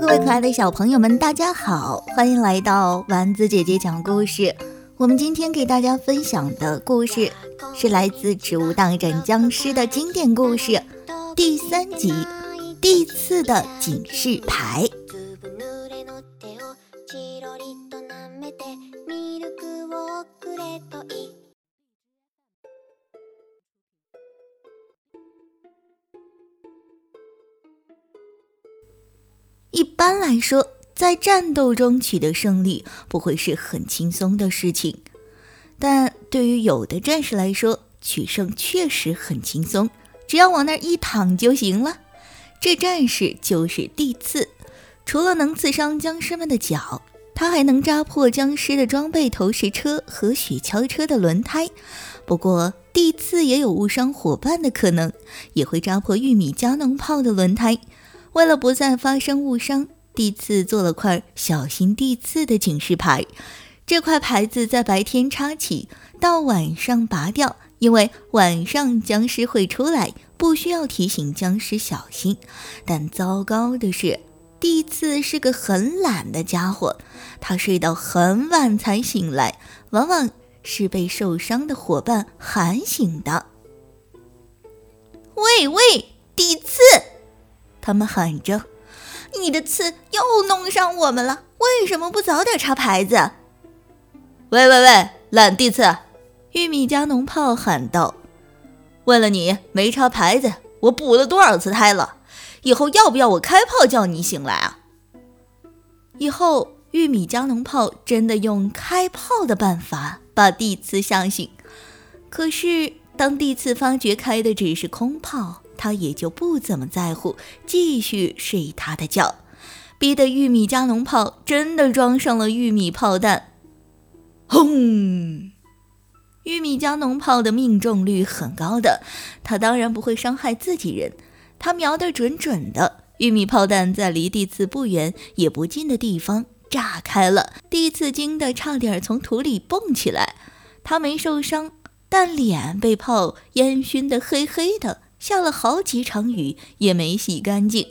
各位可爱的小朋友们，大家好，欢迎来到丸子姐姐讲故事。我们今天给大家分享的故事是来自《植物大战僵尸》的经典故事第三集《地刺的警示牌》。一般来说，在战斗中取得胜利不会是很轻松的事情，但对于有的战士来说，取胜确实很轻松，只要往那儿一躺就行了。这战士就是地刺，除了能刺伤僵尸们的脚，他还能扎破僵尸的装备、投石车和雪橇车的轮胎。不过，地刺也有误伤伙伴的可能，也会扎破玉米加农炮的轮胎。为了不再发生误伤，地刺做了块“小心地刺”的警示牌。这块牌子在白天插起，到晚上拔掉，因为晚上僵尸会出来，不需要提醒僵尸小心。但糟糕的是，地刺是个很懒的家伙，他睡到很晚才醒来，往往是被受伤的伙伴喊醒的。喂喂，地刺！他们喊着：“你的刺又弄伤我们了，为什么不早点插牌子？”“喂喂喂，懒地刺！”玉米加农炮喊道，“为了你没插牌子，我补了多少次胎了？以后要不要我开炮叫你醒来啊？”以后，玉米加农炮真的用开炮的办法把地刺吓醒。可是，当地刺发觉开的只是空炮。他也就不怎么在乎，继续睡他的觉，逼得玉米加农炮真的装上了玉米炮弹。轰！玉米加农炮的命中率很高的，他当然不会伤害自己人，他瞄得准准的。玉米炮弹在离地刺不远也不近的地方炸开了，地刺惊得差点从土里蹦起来。他没受伤，但脸被炮烟熏得黑黑的。下了好几场雨也没洗干净。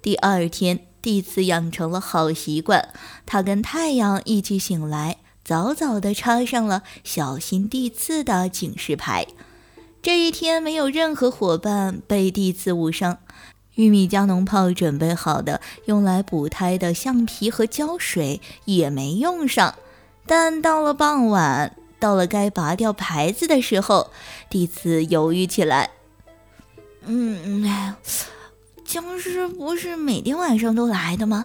第二天，地刺养成了好习惯，他跟太阳一起醒来，早早地插上了“小心地刺”的警示牌。这一天，没有任何伙伴被地刺误伤。玉米加农炮准备好的用来补胎的橡皮和胶水也没用上。但到了傍晚，到了该拔掉牌子的时候，地刺犹豫起来。嗯，哎，僵尸不是每天晚上都来的吗？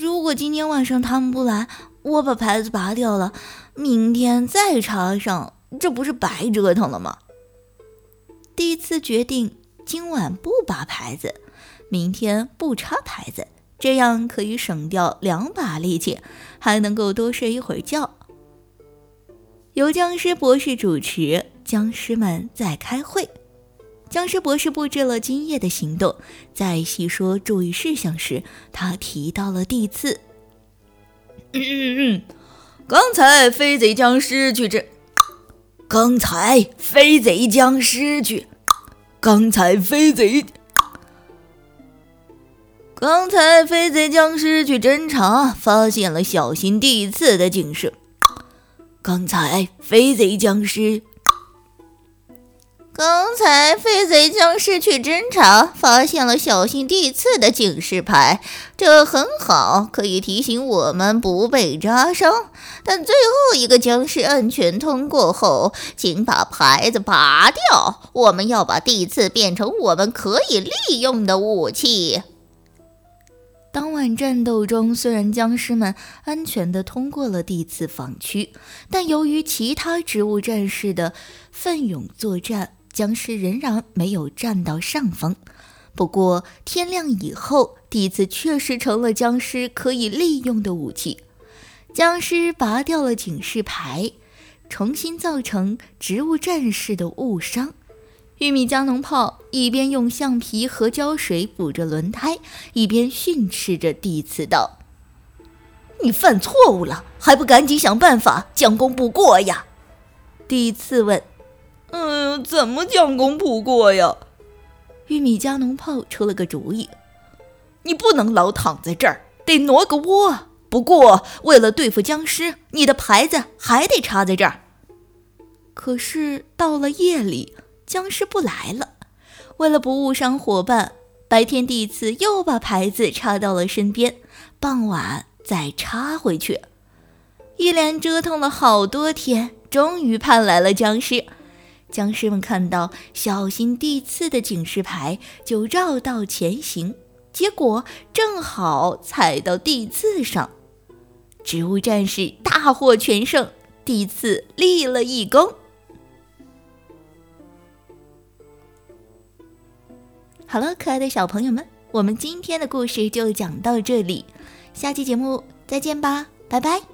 如果今天晚上他们不来，我把牌子拔掉了，明天再插上，这不是白折腾了吗？第一次决定今晚不拔牌子，明天不插牌子，这样可以省掉两把力气，还能够多睡一会儿觉。由僵尸博士主持，僵尸们在开会。僵尸博士布置了今夜的行动，在细说注意事项时，他提到了地刺。嗯嗯嗯，刚才飞贼僵尸去这，刚才飞贼僵尸去，刚才飞贼，刚才飞贼僵尸去侦查，发现了小心地刺的警示。刚才飞贼僵尸。刚才飞贼僵尸去侦查，发现了小心地刺的警示牌，这很好，可以提醒我们不被扎伤。但最后一个僵尸安全通过后，请把牌子拔掉。我们要把地刺变成我们可以利用的武器。当晚战斗中，虽然僵尸们安全地通过了地刺防区，但由于其他植物战士的奋勇作战。僵尸仍然没有占到上风，不过天亮以后，地刺确实成了僵尸可以利用的武器。僵尸拔掉了警示牌，重新造成植物战士的误伤。玉米加农炮一边用橡皮和胶水补着轮胎，一边训斥着地刺道：“你犯错误了，还不赶紧想办法将功补过呀！”第一次问：“嗯，怎么将功补过呀？”玉米加农炮出了个主意：“你不能老躺在这儿，得挪个窝。不过为了对付僵尸，你的牌子还得插在这儿。”可是到了夜里，僵尸不来了。为了不误伤伙伴，白天第一次又把牌子插到了身边，傍晚再插回去。一连折腾了好多天，终于盼来了僵尸。僵尸们看到“小心地刺”的警示牌，就绕道前行，结果正好踩到地刺上。植物战士大获全胜，地刺立了一功。好了，可爱的小朋友们，我们今天的故事就讲到这里，下期节目再见吧，拜拜。